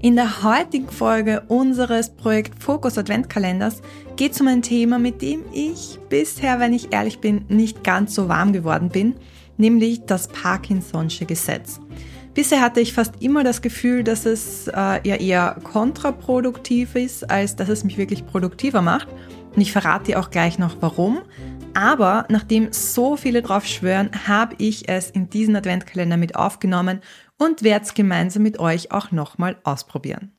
In der heutigen Folge unseres Projekt Fokus Adventkalenders geht es um ein Thema, mit dem ich bisher, wenn ich ehrlich bin, nicht ganz so warm geworden bin, nämlich das Parkinson'sche Gesetz. Bisher hatte ich fast immer das Gefühl, dass es äh, ja eher kontraproduktiv ist, als dass es mich wirklich produktiver macht. Und ich verrate dir auch gleich noch warum. Aber nachdem so viele drauf schwören, habe ich es in diesen Adventkalender mit aufgenommen und werde es gemeinsam mit euch auch nochmal ausprobieren.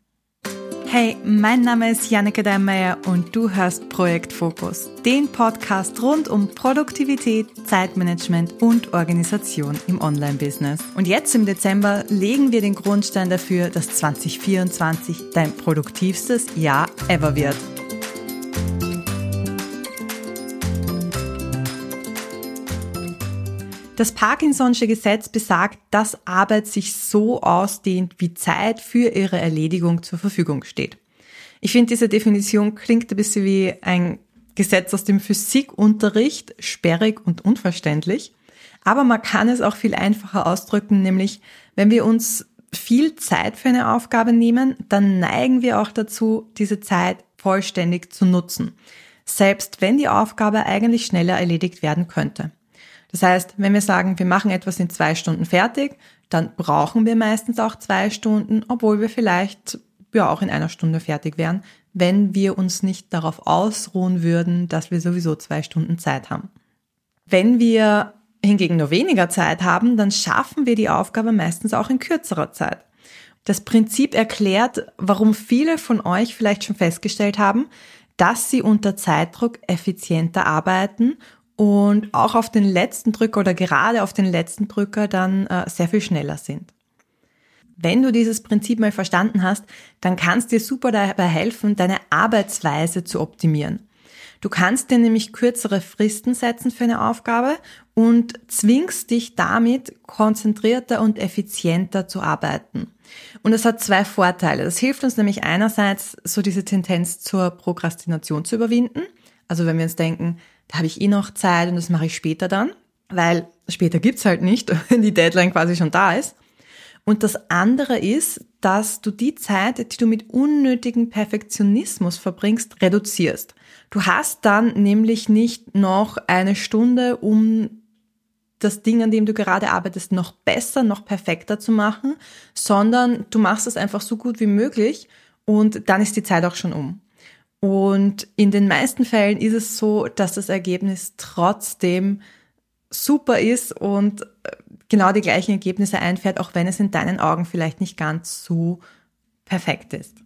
Hey, mein Name ist Janneke Deinmeier und du hörst Projekt Fokus, den Podcast rund um Produktivität, Zeitmanagement und Organisation im Online-Business. Und jetzt im Dezember legen wir den Grundstein dafür, dass 2024 dein produktivstes Jahr ever wird. Das Parkinson'sche Gesetz besagt, dass Arbeit sich so ausdehnt, wie Zeit für ihre Erledigung zur Verfügung steht. Ich finde, diese Definition klingt ein bisschen wie ein Gesetz aus dem Physikunterricht, sperrig und unverständlich. Aber man kann es auch viel einfacher ausdrücken, nämlich wenn wir uns viel Zeit für eine Aufgabe nehmen, dann neigen wir auch dazu, diese Zeit vollständig zu nutzen. Selbst wenn die Aufgabe eigentlich schneller erledigt werden könnte. Das heißt, wenn wir sagen, wir machen etwas in zwei Stunden fertig, dann brauchen wir meistens auch zwei Stunden, obwohl wir vielleicht ja auch in einer Stunde fertig wären, wenn wir uns nicht darauf ausruhen würden, dass wir sowieso zwei Stunden Zeit haben. Wenn wir hingegen nur weniger Zeit haben, dann schaffen wir die Aufgabe meistens auch in kürzerer Zeit. Das Prinzip erklärt, warum viele von euch vielleicht schon festgestellt haben, dass sie unter Zeitdruck effizienter arbeiten und auch auf den letzten Drücker oder gerade auf den letzten Drücker dann äh, sehr viel schneller sind. Wenn du dieses Prinzip mal verstanden hast, dann kannst dir super dabei helfen, deine Arbeitsweise zu optimieren. Du kannst dir nämlich kürzere Fristen setzen für eine Aufgabe und zwingst dich damit konzentrierter und effizienter zu arbeiten. Und das hat zwei Vorteile. Das hilft uns nämlich einerseits, so diese Tendenz zur Prokrastination zu überwinden. Also wenn wir uns denken, da habe ich eh noch Zeit und das mache ich später dann, weil später gibt's halt nicht, wenn die Deadline quasi schon da ist. Und das andere ist, dass du die Zeit, die du mit unnötigem Perfektionismus verbringst, reduzierst. Du hast dann nämlich nicht noch eine Stunde, um das Ding, an dem du gerade arbeitest, noch besser, noch perfekter zu machen, sondern du machst es einfach so gut wie möglich und dann ist die Zeit auch schon um. Und in den meisten Fällen ist es so, dass das Ergebnis trotzdem super ist und äh, genau die gleichen Ergebnisse einfährt, auch wenn es in deinen Augen vielleicht nicht ganz so perfekt ist.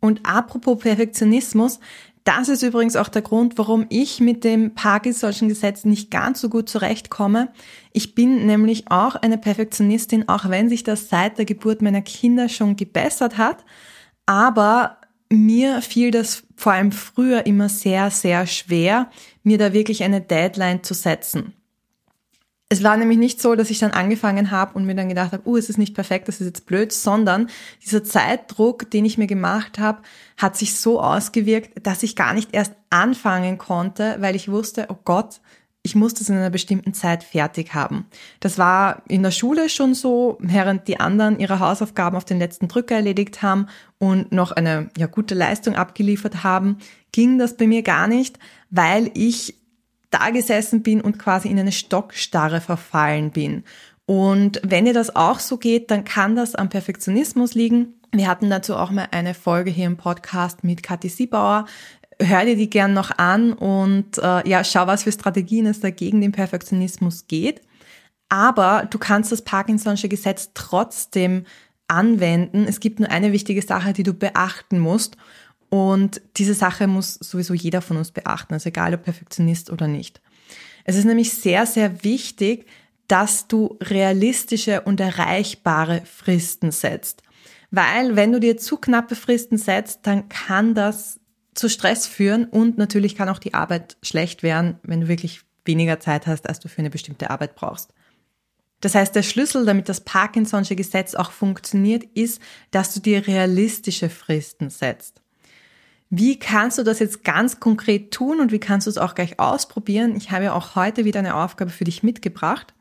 Und apropos Perfektionismus, das ist übrigens auch der Grund, warum ich mit dem Parkinson'schen Gesetz nicht ganz so gut zurechtkomme. Ich bin nämlich auch eine Perfektionistin, auch wenn sich das seit der Geburt meiner Kinder schon gebessert hat. Aber mir fiel das vor allem früher immer sehr, sehr schwer, mir da wirklich eine Deadline zu setzen. Es war nämlich nicht so, dass ich dann angefangen habe und mir dann gedacht habe, oh, uh, es ist nicht perfekt, das ist jetzt blöd, sondern dieser Zeitdruck, den ich mir gemacht habe, hat sich so ausgewirkt, dass ich gar nicht erst anfangen konnte, weil ich wusste, oh Gott, ich muss das in einer bestimmten Zeit fertig haben. Das war in der Schule schon so, während die anderen ihre Hausaufgaben auf den letzten Drücker erledigt haben und noch eine ja, gute Leistung abgeliefert haben, ging das bei mir gar nicht, weil ich da gesessen bin und quasi in eine Stockstarre verfallen bin. Und wenn dir das auch so geht, dann kann das am Perfektionismus liegen. Wir hatten dazu auch mal eine Folge hier im Podcast mit Kathi Siebauer hör dir die gern noch an und äh, ja, schau, was für Strategien es da gegen den Perfektionismus geht. Aber du kannst das Parkinson'sche Gesetz trotzdem anwenden. Es gibt nur eine wichtige Sache, die du beachten musst. Und diese Sache muss sowieso jeder von uns beachten, also egal ob Perfektionist oder nicht. Es ist nämlich sehr, sehr wichtig, dass du realistische und erreichbare Fristen setzt. Weil wenn du dir zu knappe Fristen setzt, dann kann das zu Stress führen und natürlich kann auch die Arbeit schlecht werden, wenn du wirklich weniger Zeit hast, als du für eine bestimmte Arbeit brauchst. Das heißt, der Schlüssel, damit das Parkinson'sche Gesetz auch funktioniert, ist, dass du dir realistische Fristen setzt. Wie kannst du das jetzt ganz konkret tun und wie kannst du es auch gleich ausprobieren? Ich habe ja auch heute wieder eine Aufgabe für dich mitgebracht.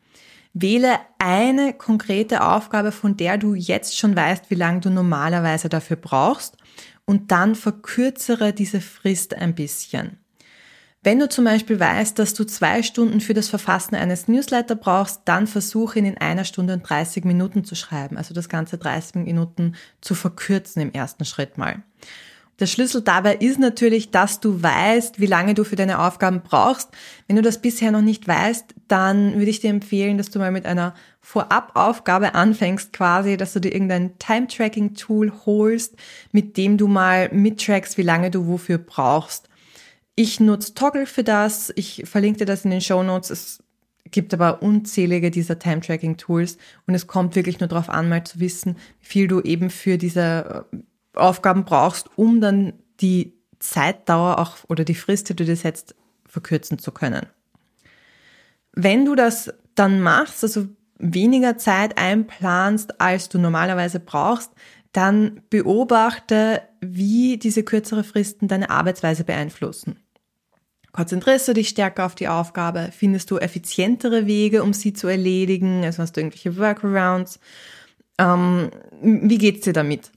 Wähle eine konkrete Aufgabe, von der du jetzt schon weißt, wie lange du normalerweise dafür brauchst und dann verkürzere diese Frist ein bisschen. Wenn du zum Beispiel weißt, dass du zwei Stunden für das Verfassen eines Newsletter brauchst, dann versuche ihn in einer Stunde und 30 Minuten zu schreiben, also das ganze 30 Minuten zu verkürzen im ersten Schritt mal. Der Schlüssel dabei ist natürlich, dass du weißt, wie lange du für deine Aufgaben brauchst. Wenn du das bisher noch nicht weißt, dann würde ich dir empfehlen, dass du mal mit einer Vorab-Aufgabe anfängst quasi, dass du dir irgendein Time-Tracking-Tool holst, mit dem du mal mittrackst, wie lange du wofür brauchst. Ich nutze Toggle für das. Ich verlinke dir das in den Show Notes. Es gibt aber unzählige dieser Time-Tracking-Tools und es kommt wirklich nur darauf an, mal zu wissen, wie viel du eben für diese Aufgaben brauchst, um dann die Zeitdauer auch oder die Frist, die du dir setzt, verkürzen zu können. Wenn du das dann machst, also weniger Zeit einplanst, als du normalerweise brauchst, dann beobachte, wie diese kürzere Fristen deine Arbeitsweise beeinflussen. Konzentrierst du dich stärker auf die Aufgabe? Findest du effizientere Wege, um sie zu erledigen? Also hast du irgendwelche Workarounds? Ähm, wie geht's dir damit?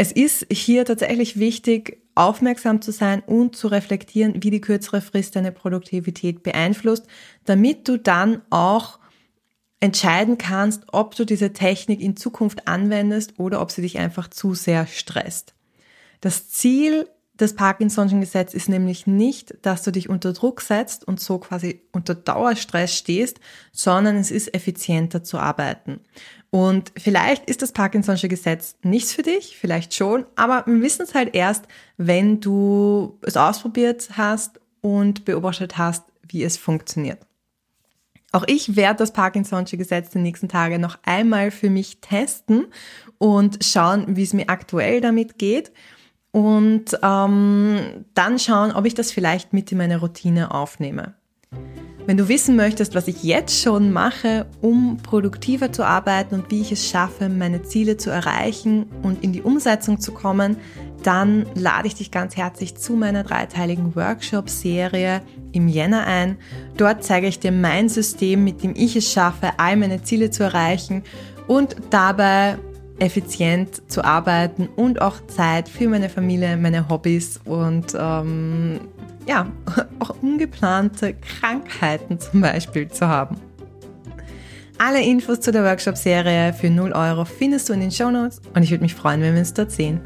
Es ist hier tatsächlich wichtig, aufmerksam zu sein und zu reflektieren, wie die kürzere Frist deine Produktivität beeinflusst, damit du dann auch entscheiden kannst, ob du diese Technik in Zukunft anwendest oder ob sie dich einfach zu sehr stresst. Das Ziel des Parkinson'schen Gesetzes ist nämlich nicht, dass du dich unter Druck setzt und so quasi unter Dauerstress stehst, sondern es ist effizienter zu arbeiten. Und vielleicht ist das Parkinson'sche Gesetz nichts für dich, vielleicht schon, aber wir wissen es halt erst, wenn du es ausprobiert hast und beobachtet hast, wie es funktioniert. Auch ich werde das Parkinson'sche Gesetz die nächsten Tage noch einmal für mich testen und schauen, wie es mir aktuell damit geht und ähm, dann schauen, ob ich das vielleicht mit in meine Routine aufnehme. Wenn du wissen möchtest, was ich jetzt schon mache, um produktiver zu arbeiten und wie ich es schaffe, meine Ziele zu erreichen und in die Umsetzung zu kommen, dann lade ich dich ganz herzlich zu meiner dreiteiligen Workshop-Serie im Jänner ein. Dort zeige ich dir mein System, mit dem ich es schaffe, all meine Ziele zu erreichen und dabei effizient zu arbeiten und auch Zeit für meine Familie, meine Hobbys und ähm, ja, auch ungeplante Krankheiten zum Beispiel zu haben. Alle Infos zu der Workshop-Serie für 0 Euro findest du in den Show Notes und ich würde mich freuen, wenn wir uns dort sehen.